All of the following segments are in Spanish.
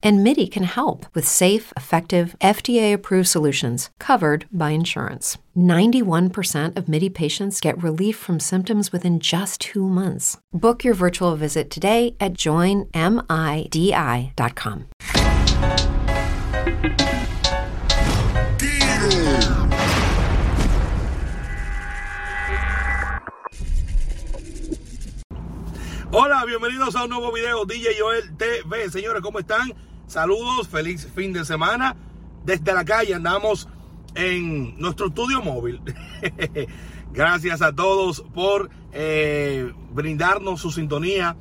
And MIDI can help with safe, effective, FDA approved solutions covered by insurance. 91% of MIDI patients get relief from symptoms within just two months. Book your virtual visit today at joinmidi.com. Hola, bienvenidos a un nuevo video DJ Joel TV. Señores, ¿cómo están? Saludos, feliz fin de semana. Desde la calle andamos en nuestro estudio móvil. Gracias a todos por eh, brindarnos su sintonía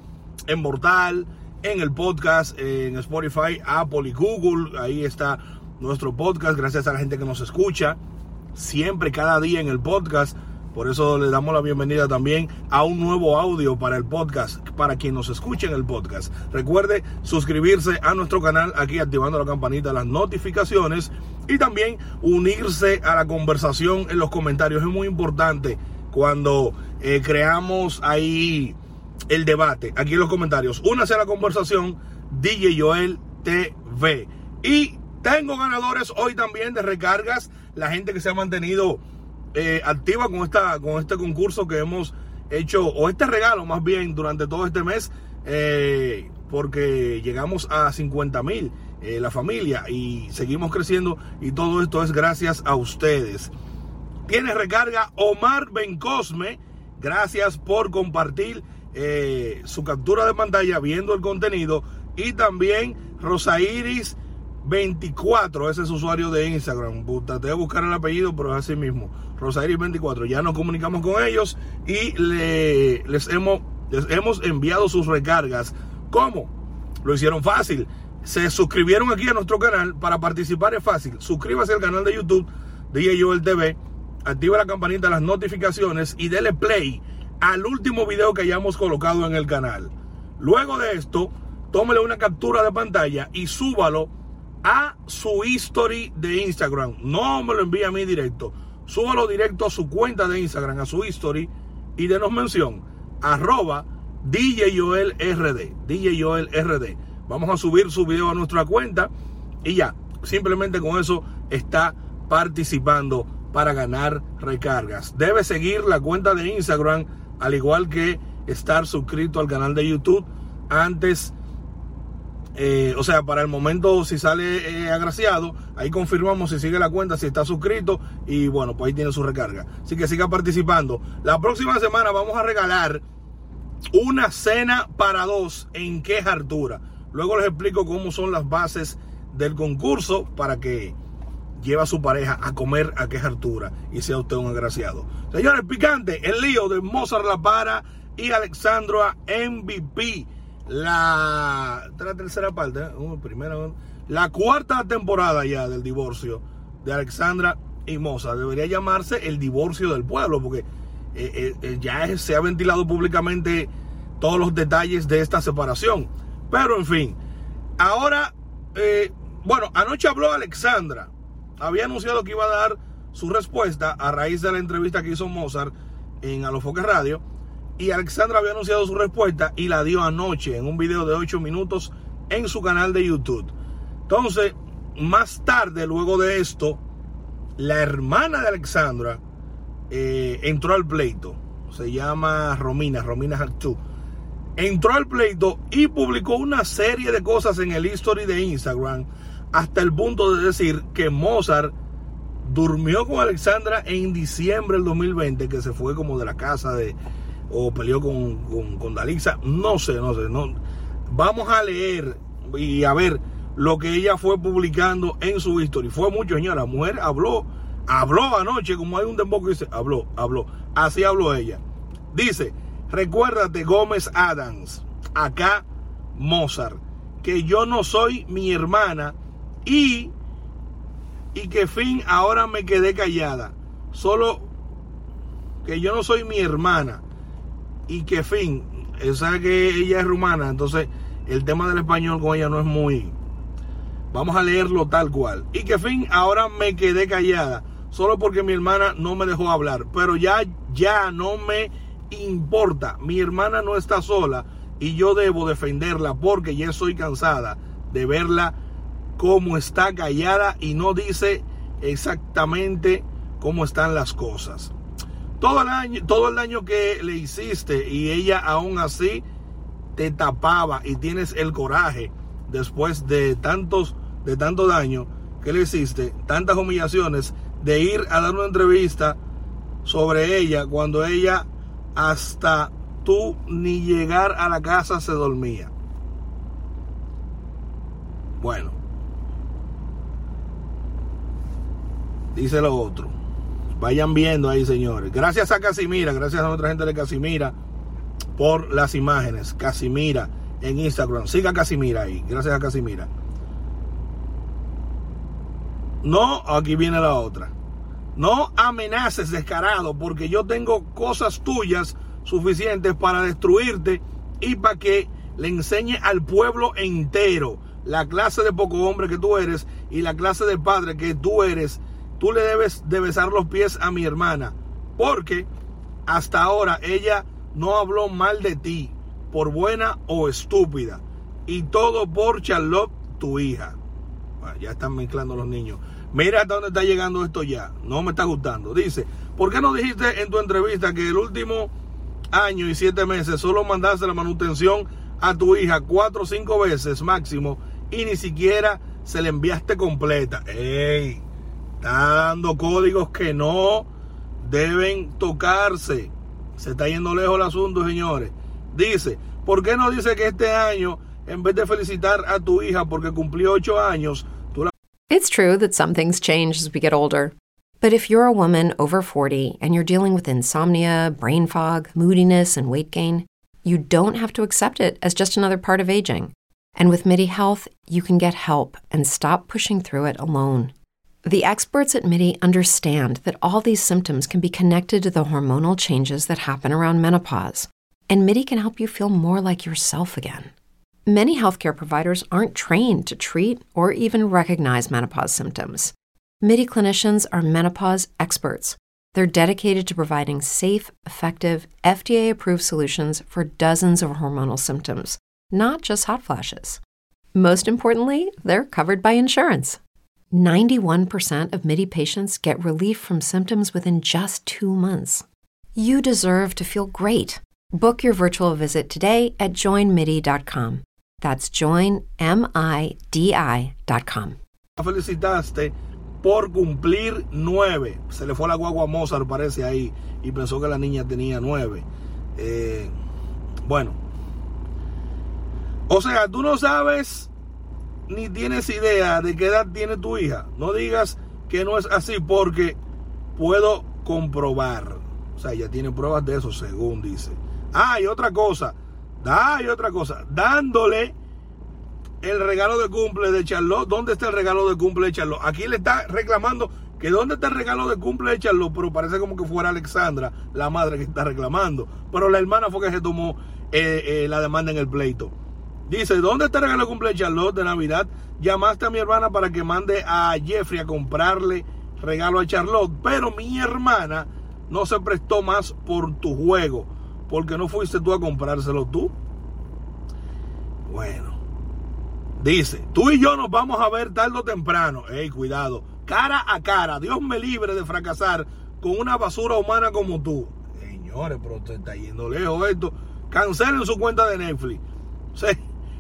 en Mortal, en el podcast, en Spotify, Apple y Google. Ahí está nuestro podcast. Gracias a la gente que nos escucha siempre, cada día en el podcast. Por eso le damos la bienvenida también a un nuevo audio para el podcast, para quien nos escuche en el podcast. Recuerde suscribirse a nuestro canal aquí activando la campanita las notificaciones y también unirse a la conversación en los comentarios. Es muy importante cuando eh, creamos ahí el debate, aquí en los comentarios. Únase a la conversación DJ Joel TV. Y tengo ganadores hoy también de recargas. La gente que se ha mantenido eh, activa con, esta, con este concurso que hemos hecho, o este regalo más bien, durante todo este mes, eh, porque llegamos a 50 mil eh, la familia y seguimos creciendo y todo esto es gracias a ustedes. Tiene recarga Omar Bencosme, gracias por compartir su captura de pantalla viendo el contenido y también Rosa Iris 24, ese es usuario de Instagram. Traté de buscar el apellido, pero es así mismo. Rosairis 24. Ya nos comunicamos con ellos y les, hemos, hemos enviado sus recargas. ¿Cómo? Lo hicieron fácil. Se suscribieron aquí a nuestro canal. Para participar es fácil. Suscríbase al canal de YouTube de Joel TV. Activa la campanita de las notificaciones y dele play al último video que hayamos colocado en el canal. Luego de esto, tómele una captura de pantalla y súbalo a su history de Instagram. No me lo envíe a mí directo. Súbalo directo a su cuenta de Instagram, a su history y denos mención. Arroba DJ Joel RD. DJ RD. Vamos a subir su video a nuestra cuenta y ya. Simplemente con eso está participando para ganar recargas. Debe seguir la cuenta de Instagram, al igual que estar suscrito al canal de YouTube antes eh, o sea, para el momento, si sale eh, agraciado, ahí confirmamos si sigue la cuenta, si está suscrito y bueno, pues ahí tiene su recarga. Así que siga participando. La próxima semana vamos a regalar una cena para dos en queja Artura. Luego les explico cómo son las bases del concurso para que lleve a su pareja a comer a queja Artura y sea usted un agraciado. Señores, picante, el lío de Mozart La Para y Alexandra MVP la, tercera parte, uh, primera, la cuarta temporada ya del divorcio de Alexandra y Moza. Debería llamarse el divorcio del pueblo, porque eh, eh, eh, ya se ha ventilado públicamente todos los detalles de esta separación. Pero en fin, ahora, bueno, anoche habló Alexandra. Había anunciado que iba a dar su respuesta a raíz de la entrevista que hizo Mozart en Alofoque Radio y Alexandra había anunciado su respuesta y la dio anoche en un video de 8 minutos en su canal de YouTube. Entonces, más tarde, luego de esto, la hermana de Alexandra eh, entró al pleito. Se llama Romina, Romina Hartú. Entró al pleito y publicó una serie de cosas en el history de Instagram hasta el punto de decir que Mozart durmió con Alexandra en diciembre del 2020, que se fue como de la casa de, o peleó con, con, Dalisa, no sé, no sé, no. Vamos a leer y a ver lo que ella fue publicando en su historia. Fue mucho, señora. La mujer habló, habló anoche, como hay un dembow dice, habló, habló. Así habló ella. Dice, recuérdate Gómez Adams, acá Mozart, que yo no soy mi hermana y, y que fin ahora me quedé callada. Solo que yo no soy mi hermana y que fin, sabe que ella es rumana, entonces el tema del español con ella no es muy, Vamos a leerlo tal cual. Y que fin, ahora me quedé callada, solo porque mi hermana no me dejó hablar. Pero ya, ya no me importa. Mi hermana no está sola y yo debo defenderla porque ya estoy cansada de verla como está callada y no dice exactamente cómo están las cosas. Todo el todo el daño que le hiciste y ella aún así te tapaba y tienes el coraje después de tantos de tanto daño que le hiciste, tantas humillaciones de ir a dar una entrevista sobre ella cuando ella hasta tú ni llegar a la casa se dormía. Bueno, dice lo otro. Vayan viendo ahí, señores. Gracias a Casimira, gracias a nuestra gente de Casimira por las imágenes. Casimira en Instagram. Siga Casimira ahí. Gracias a Casimira. No, aquí viene la otra. No amenaces descarado porque yo tengo cosas tuyas suficientes para destruirte y para que le enseñe al pueblo entero la clase de poco hombre que tú eres y la clase de padre que tú eres tú le debes de besar los pies a mi hermana, porque hasta ahora ella no habló mal de ti, por buena o estúpida, y todo por Charlotte, tu hija. ya están mezclando los niños. Mira hasta dónde está llegando esto ya. No me está gustando. Dice, ¿por qué no dijiste en tu entrevista que el último año y siete meses solo mandaste la manutención a tu hija cuatro o cinco veces máximo y ni siquiera se le enviaste completa? ¡Ey! Está dando códigos que no deben tocarse. Se está yendo lejos el asunto, señores. Dice, ¿por qué no dice que este año, en vez de felicitar a tu hija porque cumplió ocho años, tú la... It's true that some things change as we get older. But if you're a woman over 40 and you're dealing with insomnia, brain fog, moodiness, and weight gain, you don't have to accept it as just another part of aging. And with MIDI Health, you can get help and stop pushing through it alone. The experts at MIDI understand that all these symptoms can be connected to the hormonal changes that happen around menopause, and MIDI can help you feel more like yourself again. Many healthcare providers aren't trained to treat or even recognize menopause symptoms. MIDI clinicians are menopause experts. They're dedicated to providing safe, effective, FDA approved solutions for dozens of hormonal symptoms, not just hot flashes. Most importantly, they're covered by insurance. 91% of MIDI patients get relief from symptoms within just two months. You deserve to feel great. Book your virtual visit today at joinmidi.com. That's joinmidi.com. Felicitaste por cumplir nueve. Se le fue la guagua a Mozart, parece ahí, y pensó que la niña tenía nueve. Eh, bueno. O sea, tú no sabes ni tienes idea de qué edad tiene tu hija. No digas que no es así porque puedo comprobar. O sea, ella tiene pruebas de eso, según dice. Ah, y otra cosa. Ah, y otra cosa. Dándole el regalo de cumple de Charlotte. ¿Dónde está el regalo de cumple de Charlotte? Aquí le está reclamando que dónde está el regalo de cumple de Charlotte, pero parece como que fuera Alexandra, la madre que está reclamando. Pero la hermana fue que se tomó eh, eh, la demanda en el pleito. Dice, ¿dónde está el regalo de cumpleaños Charlotte de Navidad? Llamaste a mi hermana para que mande a Jeffrey a comprarle regalo a Charlotte, pero mi hermana no se prestó más por tu juego, porque no fuiste tú a comprárselo tú. Bueno, dice, tú y yo nos vamos a ver tarde o temprano. Ey, cuidado, cara a cara, Dios me libre de fracasar con una basura humana como tú. Señores, pero te está yendo lejos esto. Cancelen su cuenta de Netflix. Sí.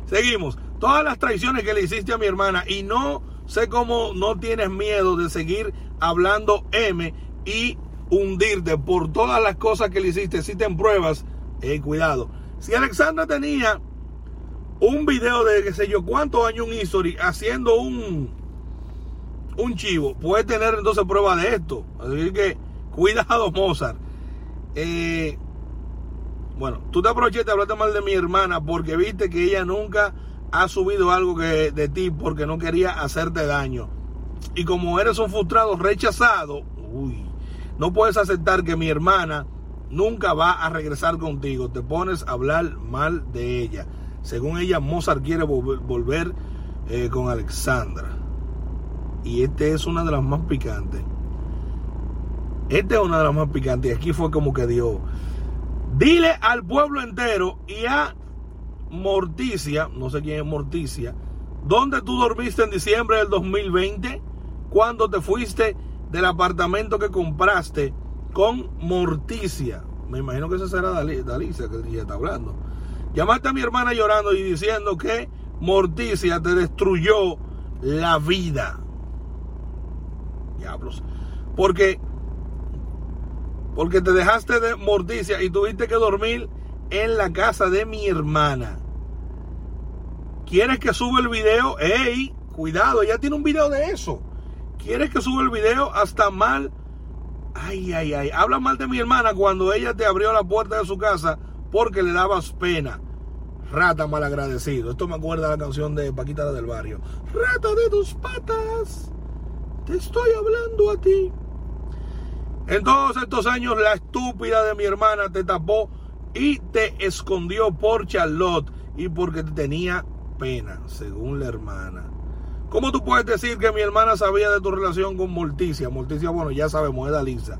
Seguimos. Todas las traiciones que le hiciste a mi hermana y no sé cómo no tienes miedo de seguir hablando M y hundirte por todas las cosas que le hiciste. Si pruebas, eh, cuidado. Si Alexandra tenía un video de qué sé yo cuántos años un history haciendo un un chivo, puede tener entonces prueba de esto. Así que cuidado, Mozart. Eh, bueno, tú te aprovechaste de hablarte mal de mi hermana porque viste que ella nunca ha subido algo de ti porque no quería hacerte daño. Y como eres un frustrado rechazado, uy, no puedes aceptar que mi hermana nunca va a regresar contigo. Te pones a hablar mal de ella. Según ella, Mozart quiere volver eh, con Alexandra. Y este es una de las más picantes. Este es una de las más picantes. Y aquí fue como que dio. Dile al pueblo entero y a Morticia, no sé quién es Morticia, ¿dónde tú dormiste en diciembre del 2020? Cuando te fuiste del apartamento que compraste con Morticia. Me imagino que esa será Dalicia que el día está hablando. Llamaste a mi hermana llorando y diciendo que Morticia te destruyó la vida. Diablos. Porque, porque te dejaste de Morticia y tuviste que dormir en la casa de mi hermana. ¿Quieres que suba el video? ¡Ey! Cuidado, ella tiene un video de eso. ¿Quieres que suba el video hasta mal? Ay, ay, ay. Habla mal de mi hermana cuando ella te abrió la puerta de su casa porque le dabas pena. Rata malagradecido. Esto me acuerda a la canción de Paquita del Barrio. Rata de tus patas. Te estoy hablando a ti. En todos estos años la estúpida de mi hermana te tapó y te escondió por Charlotte y porque te tenía pena, según la hermana. ¿Cómo tú puedes decir que mi hermana sabía de tu relación con Morticia? Morticia, bueno, ya sabemos, es lisa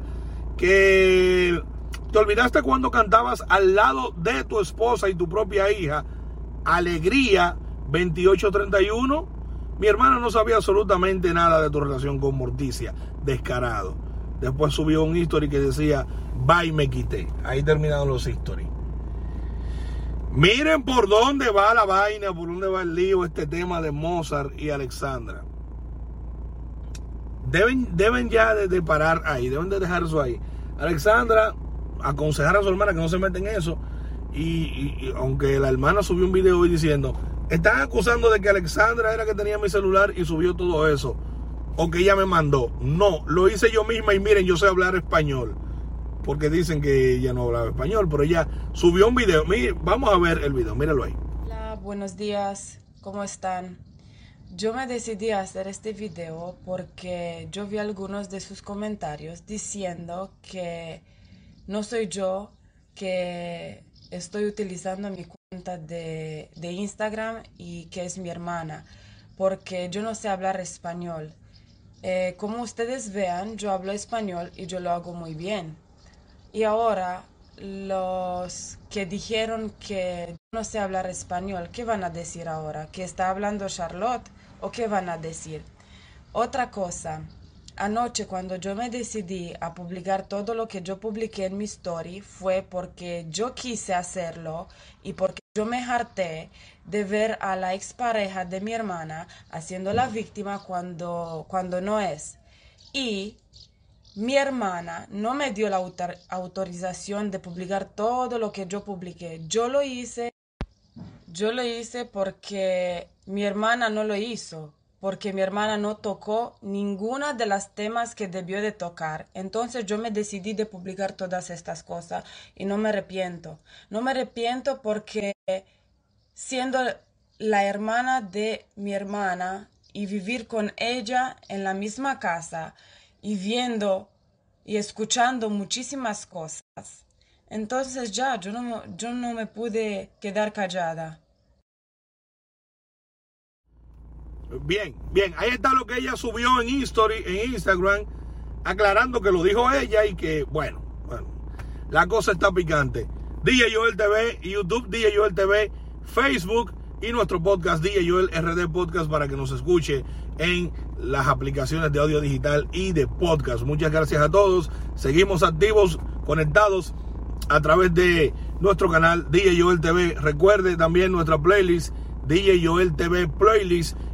Que te olvidaste cuando cantabas al lado de tu esposa y tu propia hija, Alegría 2831. Mi hermana no sabía absolutamente nada de tu relación con Morticia, descarado. Después subió un history que decía, bye, me quité. Ahí terminaron los histories. Miren por dónde va la vaina, por dónde va el lío este tema de Mozart y Alexandra. Deben, deben ya de, parar ahí, deben de dejar eso ahí. Alexandra, aconsejar a su hermana que no se meta en eso. Y, aunque la hermana subió un video hoy diciendo, están acusando de que Alexandra era que tenía mi celular y subió todo eso. O que ella me mandó. No, lo hice yo misma y miren, yo sé hablar español porque dicen que ella no hablaba español, pero ella subió un video. vamos a ver el video, míralo ahí. Hola, buenos días, ¿cómo están? Yo me decidí a hacer este video porque yo vi algunos de sus comentarios diciendo que no soy yo que estoy utilizando mi cuenta de, de Instagram y que es mi hermana, porque yo no sé hablar español. Eh, como ustedes vean, yo hablo español y yo lo hago muy bien. Y ahora los que dijeron que no sé hablar español, ¿qué van a decir ahora? ¿Que está hablando Charlotte? ¿O qué van a decir? Otra cosa, anoche cuando yo me decidí a publicar todo lo que yo publiqué en mi story fue porque yo quise hacerlo y porque yo me harté de ver a la expareja de mi hermana haciendo la víctima cuando, cuando no es. Y mi hermana no me dio la autorización de publicar todo lo que yo publiqué. Yo lo hice, yo lo hice porque mi hermana no lo hizo, porque mi hermana no tocó ninguna de las temas que debió de tocar. Entonces yo me decidí de publicar todas estas cosas y no me arrepiento. No me arrepiento porque siendo la hermana de mi hermana y vivir con ella en la misma casa, y viendo y escuchando muchísimas cosas. Entonces ya, yo no, yo no me pude quedar callada. Bien, bien, ahí está lo que ella subió en, History, en Instagram, aclarando que lo dijo ella y que, bueno, bueno, la cosa está picante. DJ Joel TV, YouTube, DJ Joel TV, Facebook y nuestro podcast DJ Joel RD Podcast para que nos escuche en las aplicaciones de audio digital y de podcast. Muchas gracias a todos. Seguimos activos, conectados a través de nuestro canal DJ Joel TV. Recuerde también nuestra playlist DJ Joel TV Playlist